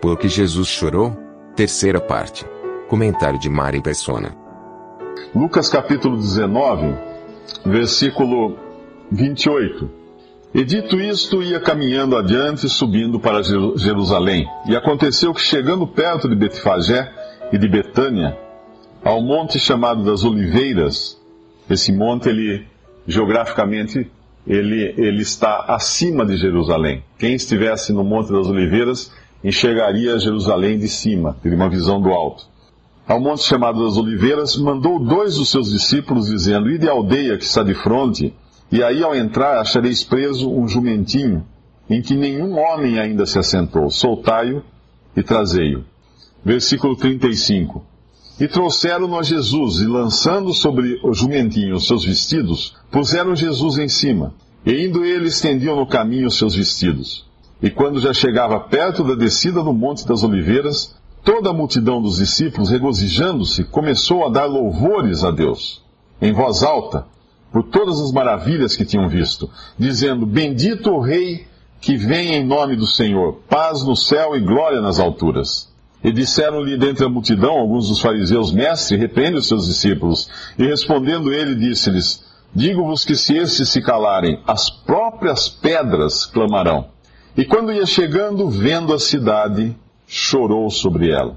Por que Jesus chorou? Terceira parte. Comentário de Mari Persona. Lucas capítulo 19, versículo 28. E dito isto, ia caminhando adiante, subindo para Jeru- Jerusalém. E aconteceu que, chegando perto de Betfagé e de Betânia, ao monte chamado das Oliveiras, esse monte, ele, geograficamente, ele, ele está acima de Jerusalém. Quem estivesse no Monte das Oliveiras enxergaria Jerusalém de cima, teria uma visão do alto. Ao monte chamado das Oliveiras, mandou dois dos seus discípulos, dizendo: Ide à aldeia que está de fronte, e aí ao entrar achareis preso um jumentinho, em que nenhum homem ainda se assentou. Soltai-o e trazei-o. Versículo 35. E trouxeram-no a Jesus, e lançando sobre o jumentinho os seus vestidos, puseram Jesus em cima. E indo ele, estendiam no caminho os seus vestidos. E quando já chegava perto da descida do Monte das Oliveiras, toda a multidão dos discípulos, regozijando-se, começou a dar louvores a Deus, em voz alta, por todas as maravilhas que tinham visto, dizendo: Bendito o Rei que vem em nome do Senhor, paz no céu e glória nas alturas. E disseram-lhe dentre a multidão alguns dos fariseus, Mestre, repreende os seus discípulos. E respondendo ele, disse-lhes, Digo-vos que se estes se calarem, as próprias pedras clamarão. E quando ia chegando, vendo a cidade, chorou sobre ela,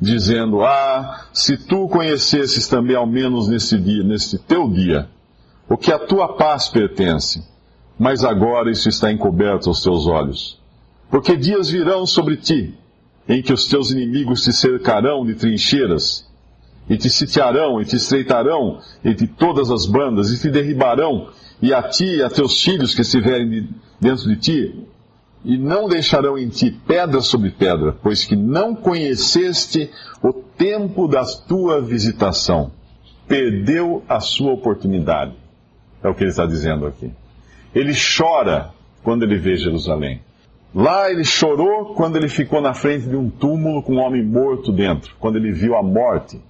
dizendo, Ah, se tu conhecesses também ao menos nesse dia, nesse teu dia, o que a tua paz pertence, mas agora isso está encoberto aos teus olhos. Porque dias virão sobre ti, em que os teus inimigos te cercarão de trincheiras, e te sitiarão, e te estreitarão entre todas as bandas, e te derribarão, e a ti e a teus filhos que estiverem de- dentro de ti, e não deixarão em ti pedra sobre pedra, pois que não conheceste o tempo da tua visitação. Perdeu a sua oportunidade. É o que ele está dizendo aqui. Ele chora quando ele vê Jerusalém. Lá ele chorou quando ele ficou na frente de um túmulo com um homem morto dentro, quando ele viu a morte.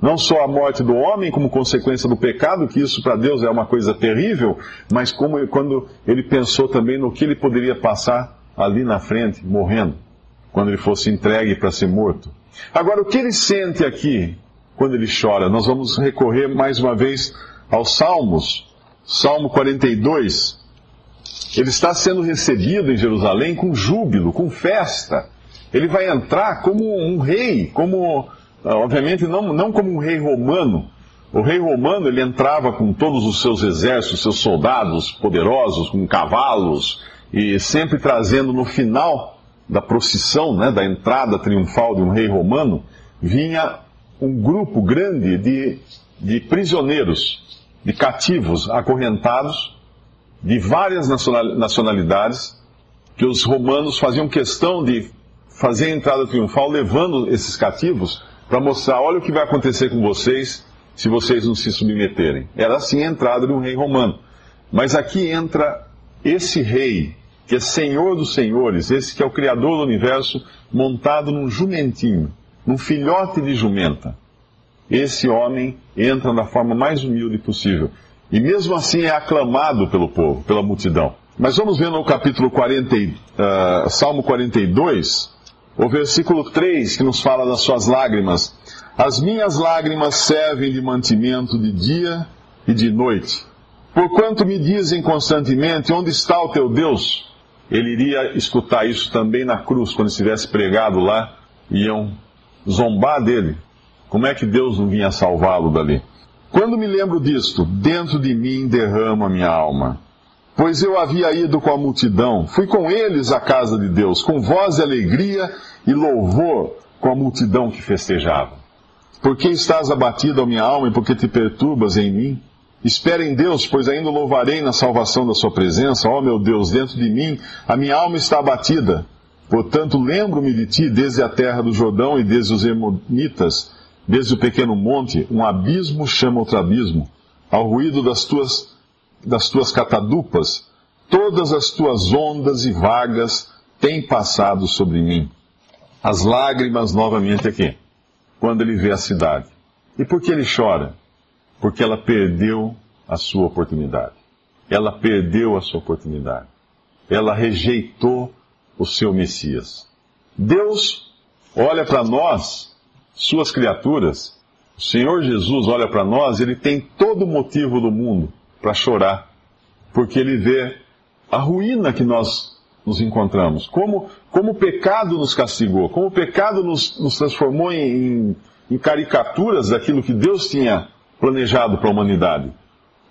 Não só a morte do homem como consequência do pecado, que isso para Deus é uma coisa terrível, mas como quando ele pensou também no que ele poderia passar ali na frente, morrendo, quando ele fosse entregue para ser morto. Agora, o que ele sente aqui quando ele chora? Nós vamos recorrer mais uma vez aos Salmos. Salmo 42, ele está sendo recebido em Jerusalém com júbilo, com festa. Ele vai entrar como um rei, como, ah, obviamente, não, não como um rei romano. O rei romano, ele entrava com todos os seus exércitos, seus soldados poderosos, com cavalos, e sempre trazendo no final da procissão, né, da entrada triunfal de um rei romano, vinha um grupo grande de, de prisioneiros, de cativos acorrentados, de várias nacional- nacionalidades, que os romanos faziam questão de fazer a entrada triunfal levando esses cativos para mostrar: olha o que vai acontecer com vocês se vocês não se submeterem. Era assim a entrada de um rei romano. Mas aqui entra esse rei, que é senhor dos senhores, esse que é o criador do universo, montado num jumentinho, num filhote de jumenta. Esse homem entra da forma mais humilde possível. E mesmo assim é aclamado pelo povo, pela multidão. Mas vamos ver no capítulo 40, e, ah, Salmo 42, o versículo 3, que nos fala das suas lágrimas. As minhas lágrimas servem de mantimento de dia e de noite. Porquanto me dizem constantemente, onde está o teu Deus? Ele iria escutar isso também na cruz, quando estivesse pregado lá, iam zombar dele. Como é que Deus não vinha salvá-lo dali? Quando me lembro disto, dentro de mim derrama minha alma. Pois eu havia ido com a multidão, fui com eles à casa de Deus, com voz de alegria e louvor com a multidão que festejava. Por que estás abatido, a minha alma, e por que te perturbas em mim? Espere em Deus, pois ainda louvarei na salvação da sua presença. Ó meu Deus, dentro de mim a minha alma está abatida. Portanto, lembro-me de ti desde a terra do Jordão e desde os Hermonitas, desde o pequeno monte, um abismo chama outro abismo. Ao ruído das tuas, das tuas catadupas, todas as tuas ondas e vagas têm passado sobre mim. As lágrimas novamente aqui, quando ele vê a cidade. E por que ele chora? Porque ela perdeu a sua oportunidade. Ela perdeu a sua oportunidade. Ela rejeitou o seu Messias. Deus olha para nós, suas criaturas, o Senhor Jesus olha para nós, ele tem todo o motivo do mundo para chorar, porque ele vê a ruína que nós nos encontramos, como, como o pecado nos castigou, como o pecado nos, nos transformou em, em caricaturas daquilo que Deus tinha planejado para a humanidade,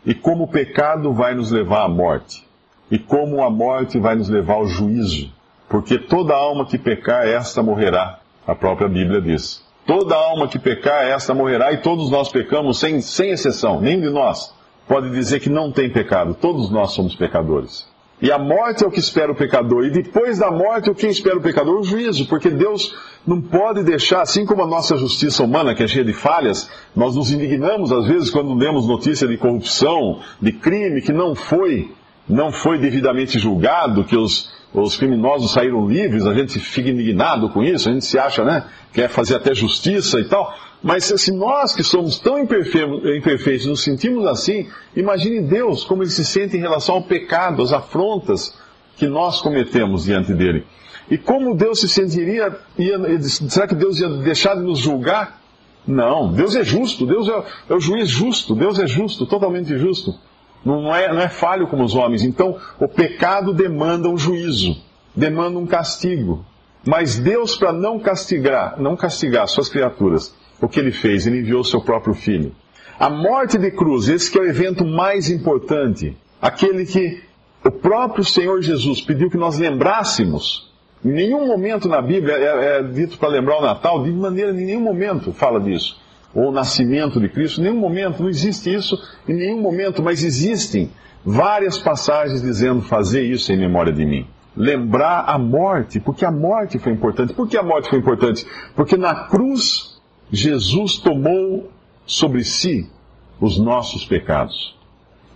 e como o pecado vai nos levar à morte, e como a morte vai nos levar ao juízo. Porque toda alma que pecar, esta morrerá. A própria Bíblia diz. Toda alma que pecar, esta morrerá, e todos nós pecamos, sem, sem exceção. Nenhum de nós pode dizer que não tem pecado. Todos nós somos pecadores. E a morte é o que espera o pecador. E depois da morte, o que espera o pecador? O juízo. Porque Deus não pode deixar, assim como a nossa justiça humana, que é cheia de falhas, nós nos indignamos às vezes quando lemos notícia de corrupção, de crime que não foi, não foi devidamente julgado, que os, os criminosos saíram livres, a gente fica indignado com isso, a gente se acha, né, quer fazer até justiça e tal. Mas se nós que somos tão imperfeitos nos sentimos assim, imagine Deus como ele se sente em relação ao pecado, às afrontas que nós cometemos diante dele. E como Deus se sentiria, ia, será que Deus ia deixar de nos julgar? Não, Deus é justo, Deus é, é o juiz justo, Deus é justo, totalmente justo. Não é, não é falho como os homens. Então, o pecado demanda um juízo, demanda um castigo. Mas Deus, para não castigar, não castigar suas criaturas, o que ele fez? Ele enviou seu próprio filho. A morte de cruz, esse que é o evento mais importante, aquele que o próprio Senhor Jesus pediu que nós lembrássemos. Em nenhum momento na Bíblia é, é dito para lembrar o Natal, de maneira, em nenhum momento fala disso ou o nascimento de Cristo, em nenhum momento, não existe isso em nenhum momento, mas existem várias passagens dizendo fazer isso em memória de mim. Lembrar a morte, porque a morte foi importante. Por que a morte foi importante? Porque na cruz Jesus tomou sobre si os nossos pecados.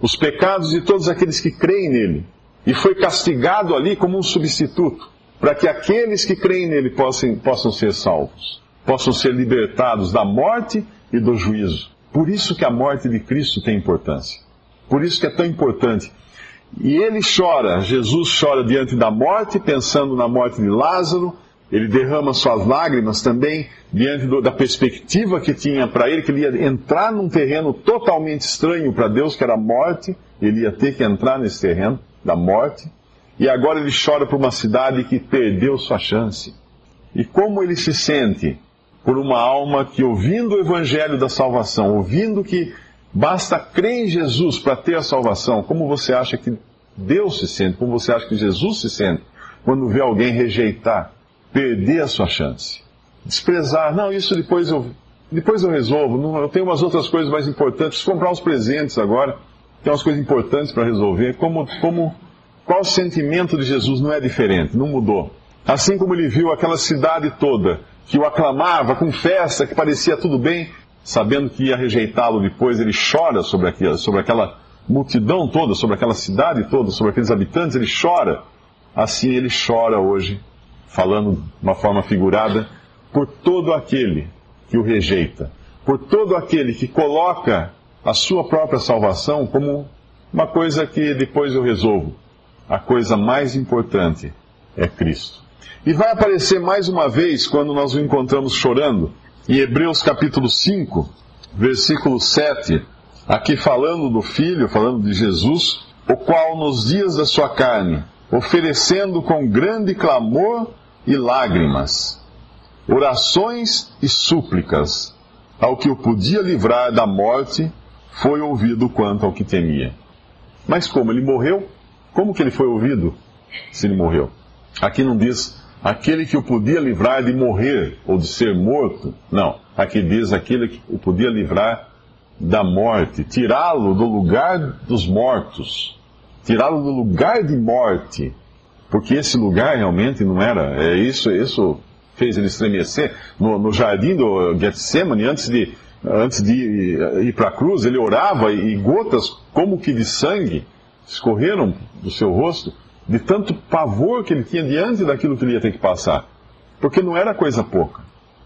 Os pecados de todos aqueles que creem nele. E foi castigado ali como um substituto, para que aqueles que creem nele possam, possam ser salvos possam ser libertados da morte e do juízo. Por isso que a morte de Cristo tem importância. Por isso que é tão importante. E ele chora, Jesus chora diante da morte, pensando na morte de Lázaro. Ele derrama suas lágrimas também diante do, da perspectiva que tinha para ele, que ele ia entrar num terreno totalmente estranho para Deus, que era a morte. Ele ia ter que entrar nesse terreno da morte. E agora ele chora por uma cidade que perdeu sua chance. E como ele se sente por uma alma que, ouvindo o evangelho da salvação, ouvindo que basta crer em Jesus para ter a salvação, como você acha que Deus se sente, como você acha que Jesus se sente, quando vê alguém rejeitar, perder a sua chance, desprezar, não, isso depois eu, depois eu resolvo, não, eu tenho umas outras coisas mais importantes, preciso comprar uns presentes agora, tem umas coisas importantes para resolver, como, como, qual o sentimento de Jesus não é diferente, não mudou. Assim como ele viu aquela cidade toda que o aclamava com festa, que parecia tudo bem, sabendo que ia rejeitá-lo depois, ele chora sobre, aquilo, sobre aquela multidão toda, sobre aquela cidade toda, sobre aqueles habitantes, ele chora. Assim ele chora hoje, falando de uma forma figurada, por todo aquele que o rejeita, por todo aquele que coloca a sua própria salvação como uma coisa que depois eu resolvo. A coisa mais importante é Cristo. E vai aparecer mais uma vez quando nós o encontramos chorando, em Hebreus capítulo 5, versículo 7, aqui falando do Filho, falando de Jesus, o qual nos dias da sua carne, oferecendo com grande clamor e lágrimas, orações e súplicas, ao que o podia livrar da morte, foi ouvido quanto ao que temia. Mas como ele morreu? Como que ele foi ouvido se ele morreu? Aqui não diz aquele que o podia livrar de morrer ou de ser morto. Não, aqui diz aquele que o podia livrar da morte, tirá-lo do lugar dos mortos, tirá-lo do lugar de morte, porque esse lugar realmente não era. É isso, isso fez ele estremecer. No, no jardim do Getsemane, antes de, antes de ir, ir para a cruz, ele orava e gotas como que de sangue escorreram do seu rosto, de tanto pavor que ele tinha diante daquilo que ele ia ter que passar. Porque não era coisa pouca.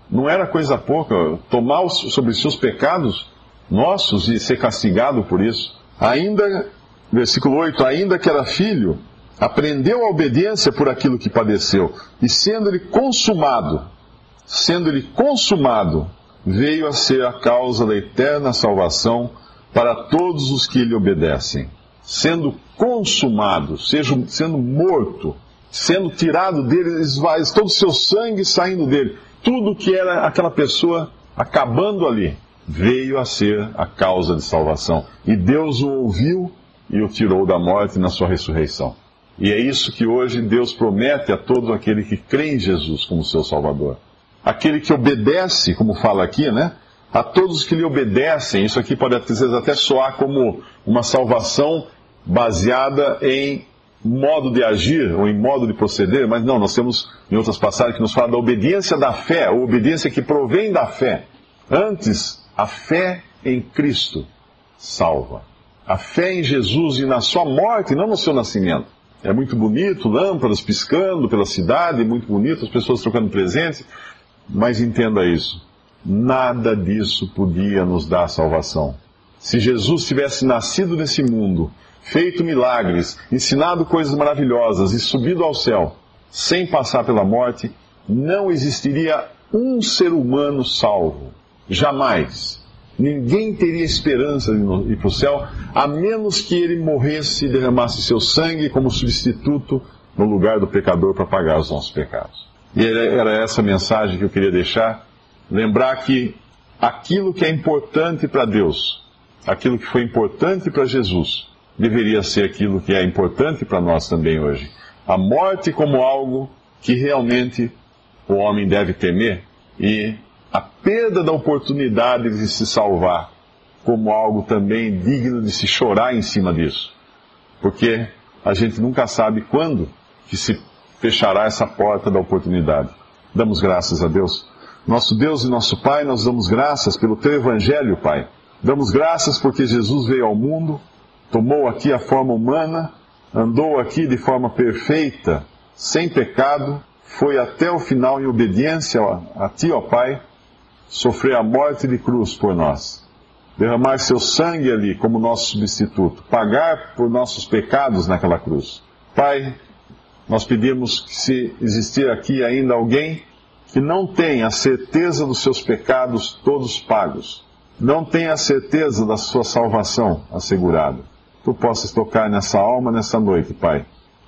Não era coisa pouca tomar sobre seus pecados nossos e ser castigado por isso. Ainda, versículo 8, ainda que era filho, aprendeu a obediência por aquilo que padeceu, e sendo ele consumado, sendo ele consumado, veio a ser a causa da eterna salvação para todos os que lhe obedecem. Sendo consumado, seja, sendo morto, sendo tirado dele, esvaz, todo o seu sangue saindo dele, tudo que era aquela pessoa acabando ali, veio a ser a causa de salvação. E Deus o ouviu e o tirou da morte na sua ressurreição. E é isso que hoje Deus promete a todo aquele que crê em Jesus como seu Salvador. Aquele que obedece, como fala aqui, né? A todos que lhe obedecem, isso aqui pode às vezes até soar como uma salvação baseada em modo de agir ou em modo de proceder, mas não, nós temos em outras passagens que nos fala da obediência da fé, a obediência que provém da fé. Antes, a fé em Cristo salva. A fé em Jesus e na sua morte, não no seu nascimento. É muito bonito, lâmpadas piscando pela cidade, muito bonito, as pessoas trocando presentes, mas entenda isso: nada disso podia nos dar salvação. Se Jesus tivesse nascido nesse mundo, feito milagres, ensinado coisas maravilhosas e subido ao céu, sem passar pela morte, não existiria um ser humano salvo. Jamais. Ninguém teria esperança de ir para o céu, a menos que ele morresse e derramasse seu sangue como substituto no lugar do pecador para pagar os nossos pecados. E era essa mensagem que eu queria deixar. Lembrar que aquilo que é importante para Deus, aquilo que foi importante para Jesus, deveria ser aquilo que é importante para nós também hoje. A morte como algo que realmente o homem deve temer e a perda da oportunidade de se salvar como algo também digno de se chorar em cima disso. Porque a gente nunca sabe quando que se fechará essa porta da oportunidade. Damos graças a Deus. Nosso Deus e nosso Pai, nós damos graças pelo teu evangelho, Pai. Damos graças porque Jesus veio ao mundo, tomou aqui a forma humana, andou aqui de forma perfeita, sem pecado, foi até o final em obediência a, ti, ó Pai, sofrer a morte de cruz por nós, derramar seu sangue ali como nosso substituto, pagar por nossos pecados naquela cruz. Pai, nós pedimos que se existir aqui ainda alguém que não tem a certeza dos seus pecados todos pagos, não tem a certeza da sua salvação assegurada, tu possas tocar nessa alma nessa noite, Pai,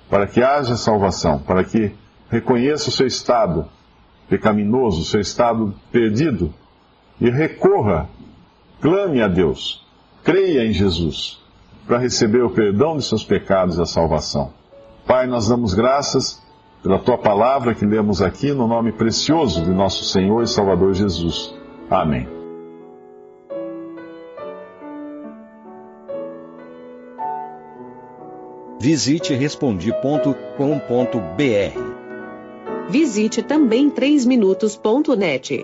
para que haja salvação, para que reconheça o seu estado pecaminoso, seu estado perdido, e recorra, clame a Deus, creia em Jesus, para receber o perdão de seus pecados e a salvação. Pai, nós damos graças pela tua palavra que lemos aqui no nome precioso de nosso Senhor e Salvador Jesus. Amém. Visite respondi.com.br Visite também 3minutos.net.